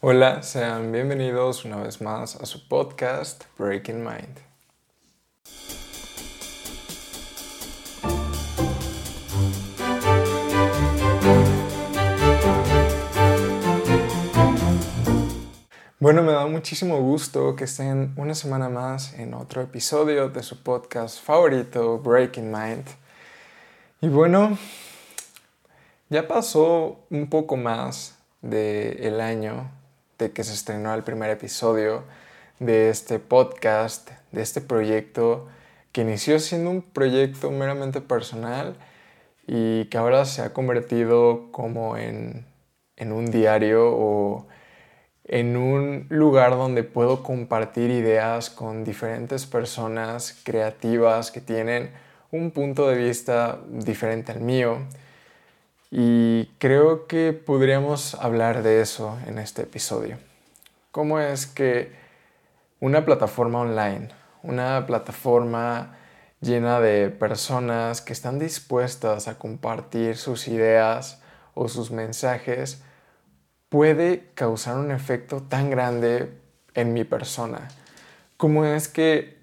Hola, sean bienvenidos una vez más a su podcast Breaking Mind. Bueno, me da muchísimo gusto que estén una semana más en otro episodio de su podcast favorito, Breaking Mind. Y bueno, ya pasó un poco más del año de que se estrenó el primer episodio de este podcast, de este proyecto que inició siendo un proyecto meramente personal y que ahora se ha convertido como en, en un diario o en un lugar donde puedo compartir ideas con diferentes personas creativas que tienen un punto de vista diferente al mío. Y creo que podríamos hablar de eso en este episodio. ¿Cómo es que una plataforma online, una plataforma llena de personas que están dispuestas a compartir sus ideas o sus mensajes, puede causar un efecto tan grande en mi persona. ¿Cómo es que,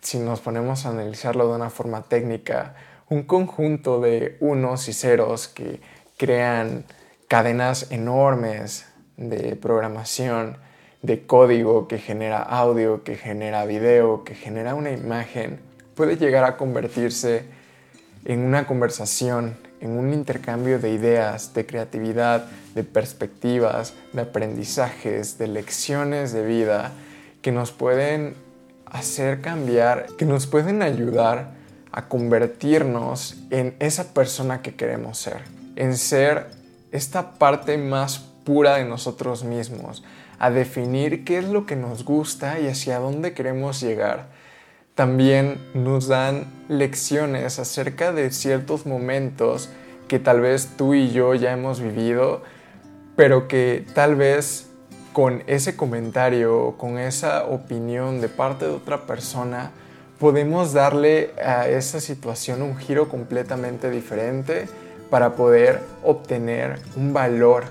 si nos ponemos a analizarlo de una forma técnica, un conjunto de unos y ceros que crean cadenas enormes de programación, de código que genera audio, que genera video, que genera una imagen, puede llegar a convertirse en una conversación, en un intercambio de ideas, de creatividad, de perspectivas, de aprendizajes, de lecciones de vida que nos pueden hacer cambiar, que nos pueden ayudar a convertirnos en esa persona que queremos ser, en ser esta parte más pura de nosotros mismos, a definir qué es lo que nos gusta y hacia dónde queremos llegar. También nos dan lecciones acerca de ciertos momentos que tal vez tú y yo ya hemos vivido, pero que tal vez con ese comentario, con esa opinión de parte de otra persona, podemos darle a esa situación un giro completamente diferente para poder obtener un valor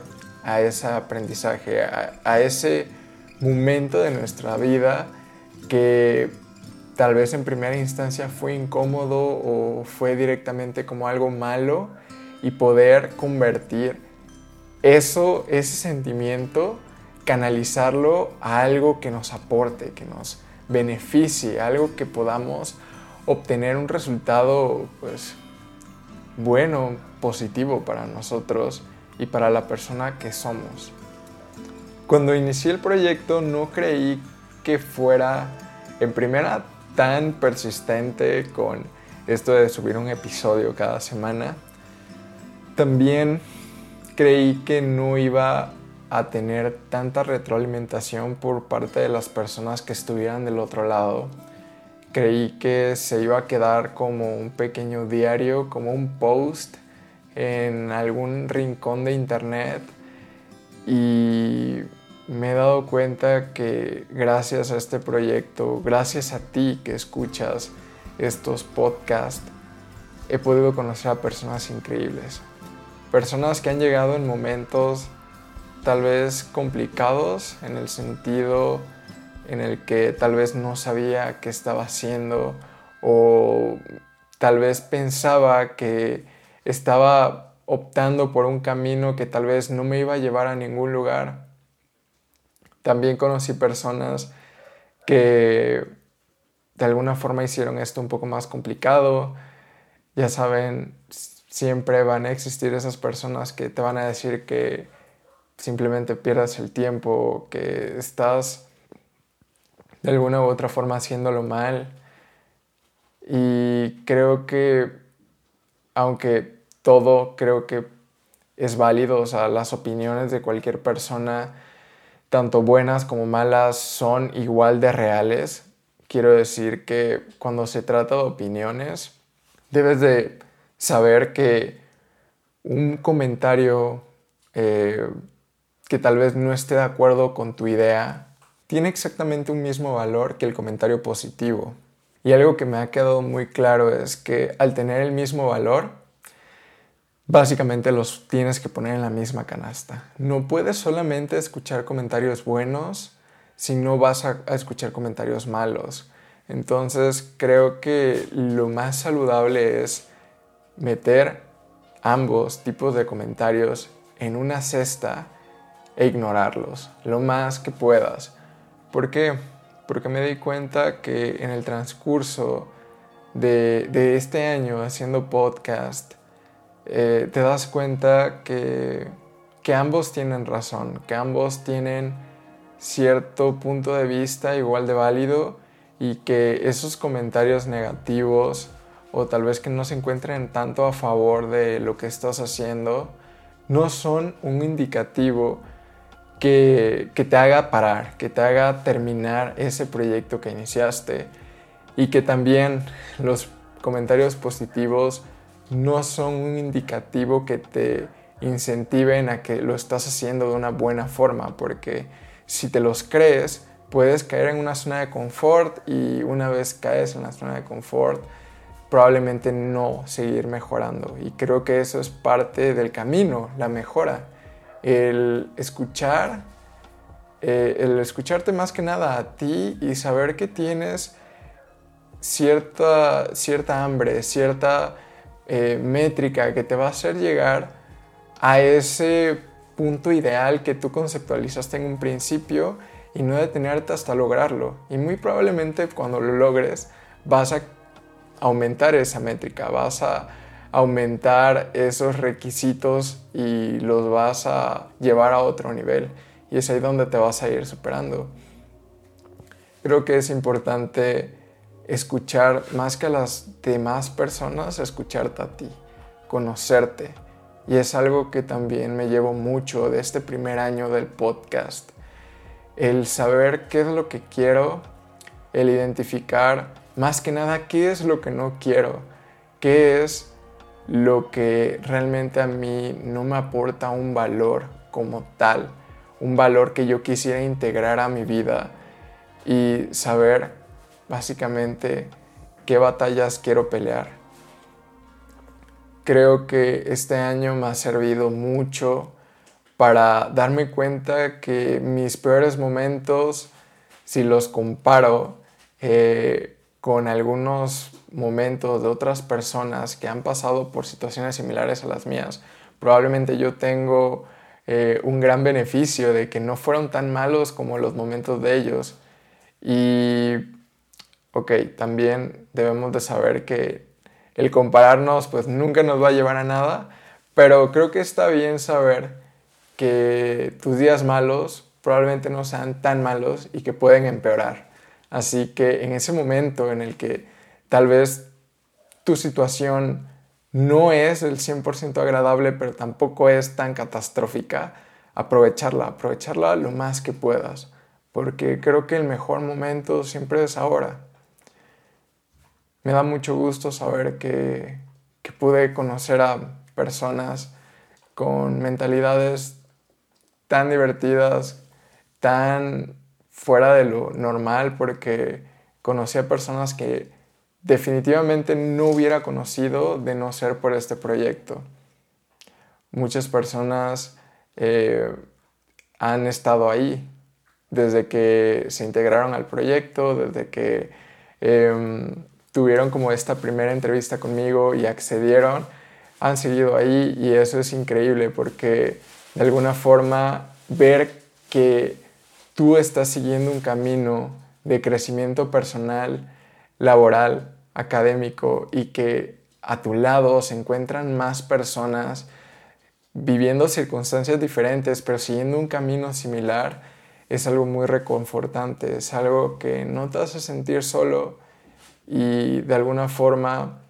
a ese aprendizaje, a, ese momento de nuestra vida que tal vez en primera instancia fue incómodo o fue directamente como algo malo y poder convertir eso, ese sentimiento, canalizarlo a algo que nos aporte, que nos beneficie, algo que podamos obtener un resultado pues bueno, positivo para nosotros y para la persona que somos. Cuando inicié el proyecto no creí que fuera en primera tan persistente con esto de subir un episodio cada semana. También creí que no iba a tener tanta retroalimentación por parte de las personas que estuvieran del otro lado. Creí que se iba a quedar como un pequeño diario, como un post en algún rincón de internet y me he dado cuenta que gracias a este proyecto, gracias a ti que escuchas estos podcasts, he podido conocer a personas increíbles. Personas que han llegado en momentos tal vez complicados en el sentido en el que tal vez no sabía qué estaba haciendo o tal vez pensaba que estaba optando por un camino que tal vez no me iba a llevar a ningún lugar. También conocí personas que de alguna forma hicieron esto un poco más complicado. Ya saben, siempre van a existir esas personas que te van a decir que simplemente pierdas el tiempo, que estás de alguna u otra forma haciéndolo mal. Y creo que, aunque todo creo que es válido, o sea, las opiniones de cualquier persona, tanto buenas como malas, son igual de reales. Quiero decir que cuando se trata de opiniones, debes de saber que un comentario eh, que tal vez no esté de acuerdo con tu idea, tiene exactamente un mismo valor que el comentario positivo. Y algo que me ha quedado muy claro es que al tener el mismo valor, básicamente los tienes que poner en la misma canasta. No puedes solamente escuchar comentarios buenos si no vas a, escuchar comentarios malos. Entonces creo que lo más saludable es meter ambos tipos de comentarios en una cesta e ignorarlos lo más que puedas. ¿Por qué? Porque me di cuenta que en el transcurso de, este año haciendo podcast, eh, te das cuenta que, que ambos tienen razón, que ambos tienen cierto punto de vista igual de válido y que esos comentarios negativos o tal vez que no se encuentren tanto a favor de lo que estás haciendo no son un indicativo que, te haga parar, que te haga terminar ese proyecto que iniciaste y que también los comentarios positivos no son un indicativo que te incentiven a que lo estás haciendo de una buena forma, porque si te los crees, puedes caer en una zona de confort y una vez caes en la zona de confort, probablemente no seguir mejorando. Y creo que eso es parte del camino, la mejora. El escuchar, eh, el escucharte más que nada a ti y saber que tienes cierta, cierta hambre, cierta eh, métrica que te va a hacer llegar a ese punto ideal que tú conceptualizaste en un principio y no detenerte hasta lograrlo. Y muy probablemente cuando lo logres vas a aumentar esa métrica, vas a aumentar esos requisitos y los vas a llevar a otro nivel. Y es ahí donde te vas a ir superando. Creo que es importante escuchar más que a las demás personas, escucharte a ti, conocerte. Y es algo que también me llevo mucho de este primer año del podcast. El saber qué es lo que quiero, el identificar más que nada qué es lo que no quiero, qué es lo que realmente a mí no me aporta un valor como tal, un valor que yo quisiera integrar a mi vida y saber básicamente qué batallas quiero pelear. Creo que este año me ha servido mucho para darme cuenta que mis peores momentos, si los comparo eh, con algunos momentos de otras personas que han pasado por situaciones similares a las mías, probablemente yo tengo eh, un gran beneficio de que no fueron tan malos como los momentos de ellos. Y ok, también debemos de saber que el compararnos pues nunca nos va a llevar a nada, pero creo que está bien saber que tus días malos probablemente no sean tan malos y que pueden empeorar. Así que en ese momento en el que tal vez tu situación no es el 100% agradable, pero tampoco es tan catastrófica, aprovecharla, aprovecharla lo más que puedas, porque creo que el mejor momento siempre es ahora. Me da mucho gusto saber que, pude conocer a personas con mentalidades tan divertidas, tan fuera de lo normal, porque conocí a personas que definitivamente no hubiera conocido de no ser por este proyecto. Muchas personas eh, han estado ahí desde que se integraron al proyecto, desde que em, tuvieron como esta primera entrevista conmigo y accedieron, han seguido ahí y eso es increíble porque de alguna forma ver que tú estás siguiendo un camino de crecimiento personal, laboral, académico y que a tu lado se encuentran más personas viviendo circunstancias diferentes pero siguiendo un camino similar es algo muy reconfortante, es algo que no te hace sentir solo, y de alguna forma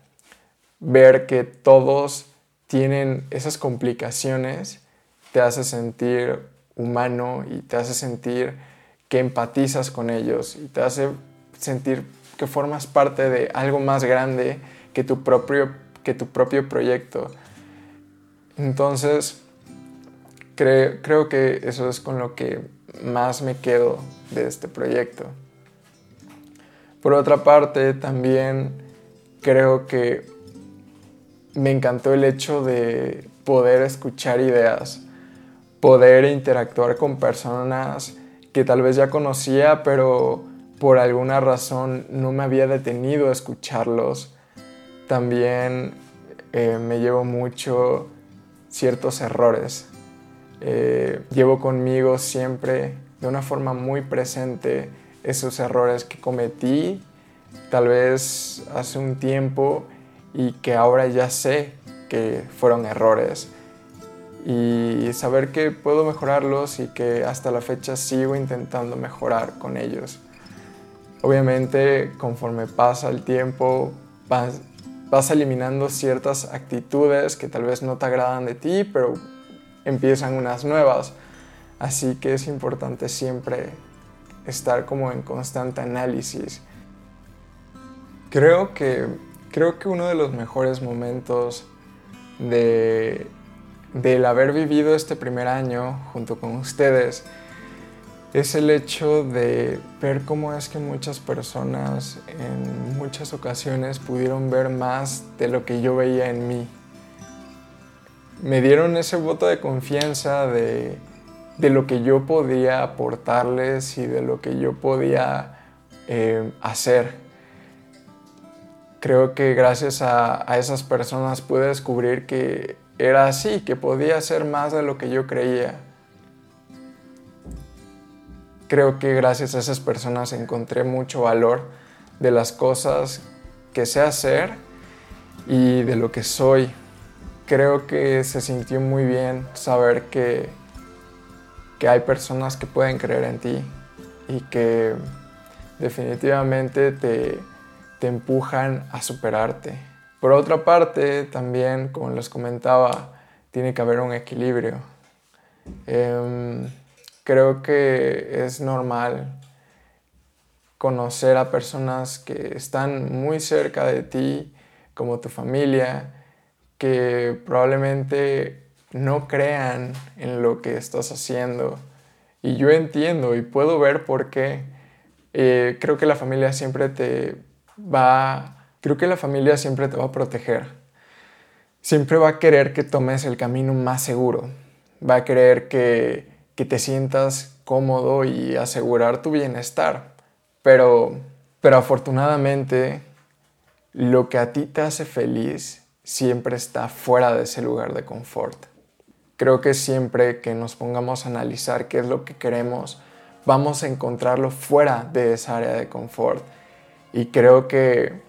ver que todos tienen esas complicaciones te hace sentir humano y te hace sentir que empatizas con ellos y te hace sentir que formas parte de algo más grande que tu propio, que tu propio proyecto. Entonces, creo que eso es con lo que más me quedo de este proyecto. Por otra parte, también creo que me encantó el hecho de poder escuchar ideas, poder interactuar con personas que tal vez ya conocía, pero por alguna razón no me había detenido a escucharlos. También eh, me llevo mucho ciertos errores. Eh, llevo conmigo siempre de una forma muy presente esos errores que cometí tal vez hace un tiempo y que ahora ya sé que fueron errores y saber que puedo mejorarlos y que hasta la fecha sigo intentando mejorar con ellos. Obviamente conforme pasa el tiempo vas, vas eliminando ciertas actitudes que tal vez no te agradan de ti, pero empiezan unas nuevas. Así que es importante siempre estar como en constante análisis. Creo que, creo que uno de los mejores momentos de, del haber vivido este primer año junto con ustedes es el hecho de ver cómo es que muchas personas en muchas ocasiones pudieron ver más de lo que yo veía en mí. Me dieron ese voto de confianza de, lo que yo podía aportarles y de lo que yo podía eh, hacer. Creo que gracias a, a esas personas pude descubrir que era así, que podía hacer más de lo que yo creía creo que gracias a esas personas encontré mucho valor de las cosas que sé hacer y de lo que soy. Creo que se sintió muy bien saber que, que hay personas que pueden creer en ti y que definitivamente te, te empujan a superarte. Por otra parte, también, como les comentaba, tiene que haber un equilibrio. Em, creo que es normal conocer a personas que están muy cerca de ti, como tu familia, que probablemente no crean en lo que estás haciendo. Y yo entiendo y puedo ver por qué. Eh, creo que la familia siempre te va, creo que la familia siempre te va a proteger. Siempre va a querer que tomes el camino más seguro. Va a querer que que te sientas cómodo y asegurar tu bienestar. Pero, pero afortunadamente, lo que a ti te hace feliz siempre está fuera de ese lugar de confort. Creo que siempre que nos pongamos a analizar qué es lo que queremos, vamos a encontrarlo fuera de esa área de confort. Y creo que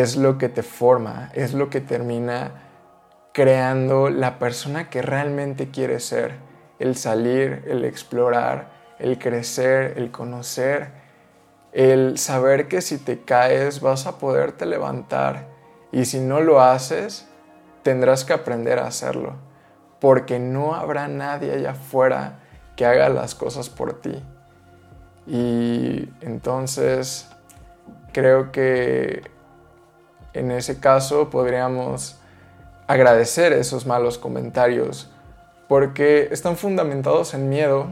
es lo que te forma, es lo que termina creando la persona que realmente quieres ser el salir, el explorar, el crecer, el conocer, el saber que si te caes vas a poderte levantar y si no lo haces, tendrás que aprender a hacerlo, porque no habrá nadie allá afuera que haga las cosas por ti. Y entonces creo que en ese caso podríamos agradecer esos malos comentarios porque están fundamentados en miedo,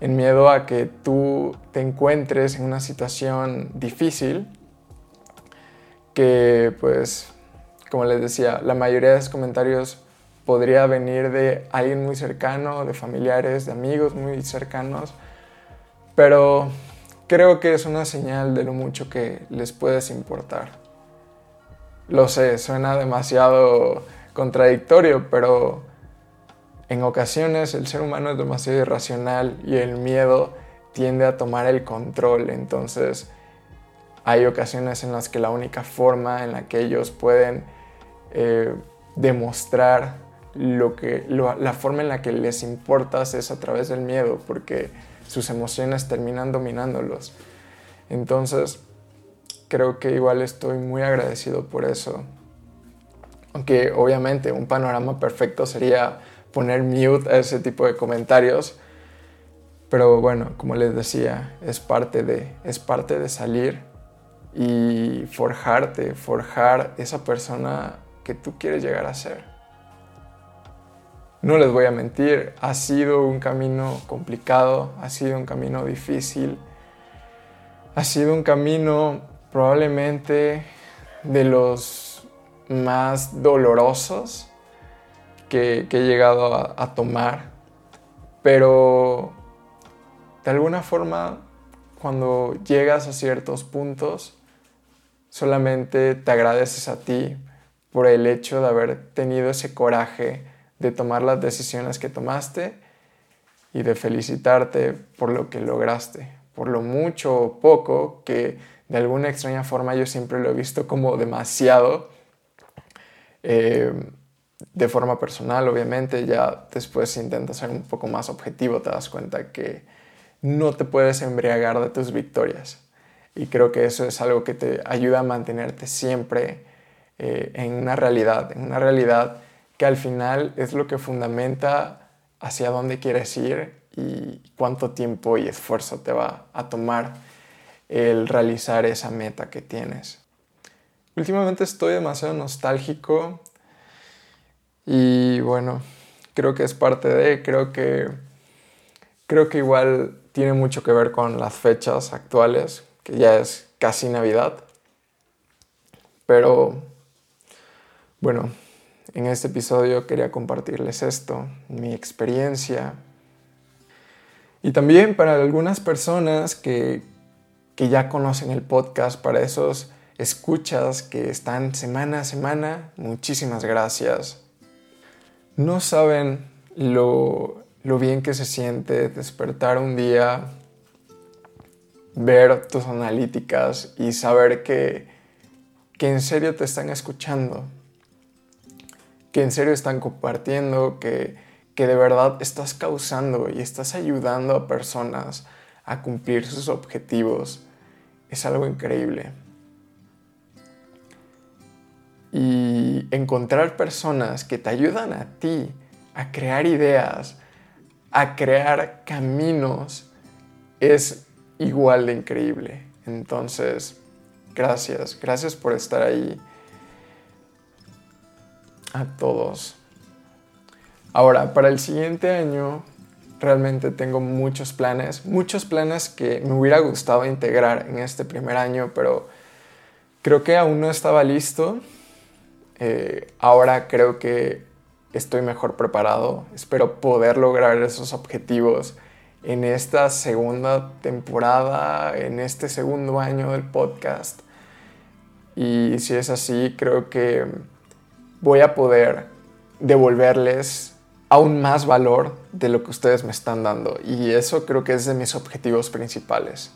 en miedo a que tú te encuentres en una situación difícil, que pues, como les decía, la mayoría de esos comentarios podría venir de alguien muy cercano, de familiares, de amigos muy cercanos, pero creo que es una señal de lo mucho que les puedes importar. Lo sé, suena demasiado contradictorio, pero en ocasiones el ser humano es demasiado irracional y el miedo tiende a tomar el control. Entonces hay ocasiones en las que la única forma en la que ellos pueden eh, demostrar lo que, la forma en la que les importas es a través del miedo, porque sus emociones terminan dominándolos. Entonces, creo que igual estoy muy agradecido por eso. Aunque obviamente un panorama perfecto sería poner mute a ese tipo de comentarios. Pero bueno, como les decía, es parte de, es parte de salir y forjarte, forjar esa persona que tú quieres llegar a ser. No les voy a mentir, ha sido un camino complicado, ha sido un camino difícil, ha sido un camino probablemente de los más dolorosos que, he llegado a, tomar, pero de alguna forma cuando llegas a ciertos puntos, solamente te agradeces a ti por el hecho de haber tenido ese coraje de tomar las decisiones que tomaste y de felicitarte por lo que lograste, por lo mucho o poco que de alguna extraña forma yo siempre lo he visto como demasiado. Eh, de forma personal, obviamente, ya después intentas ser un poco más objetivo, te das cuenta que no te puedes embriagar de tus victorias. Y creo que eso es algo que te ayuda a mantenerte siempre eh, en una realidad, en una realidad que al final es lo que fundamenta hacia dónde quieres ir y cuánto tiempo y esfuerzo te va a tomar el realizar esa meta que tienes. Últimamente estoy demasiado nostálgico y bueno, creo que es parte de, creo que, creo que igual tiene mucho que ver con las fechas actuales, que ya es casi Navidad. Pero bueno, en este episodio quería compartirles esto, mi experiencia. Y también para algunas personas que, que ya conocen el podcast, para esos escuchas que están semana a semana, muchísimas gracias. No saben lo, bien que se siente despertar un día, ver tus analíticas y saber que, que en serio te están escuchando, que en serio están compartiendo, que, que de verdad estás causando y estás ayudando a personas a cumplir sus objetivos. Es algo increíble. y encontrar personas que te ayudan a ti a crear ideas, a crear caminos, es igual de increíble. Entonces, gracias, gracias por estar ahí a todos. Ahora, para el siguiente año, realmente tengo muchos planes, muchos planes que me hubiera gustado integrar en este primer año, pero creo que aún no estaba listo eh, ahora creo que estoy mejor preparado. Espero poder lograr esos objetivos en esta segunda temporada, en este segundo año del podcast. Y si es así, creo que voy a poder devolverles aún más valor de lo que ustedes me están dando. Y eso creo que es de mis objetivos principales.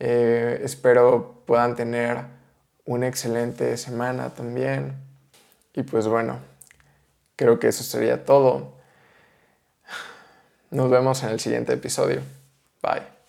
Eh, espero puedan tener una excelente semana también. Y pues bueno, creo que eso sería todo. Nos vemos en el siguiente episodio. Bye.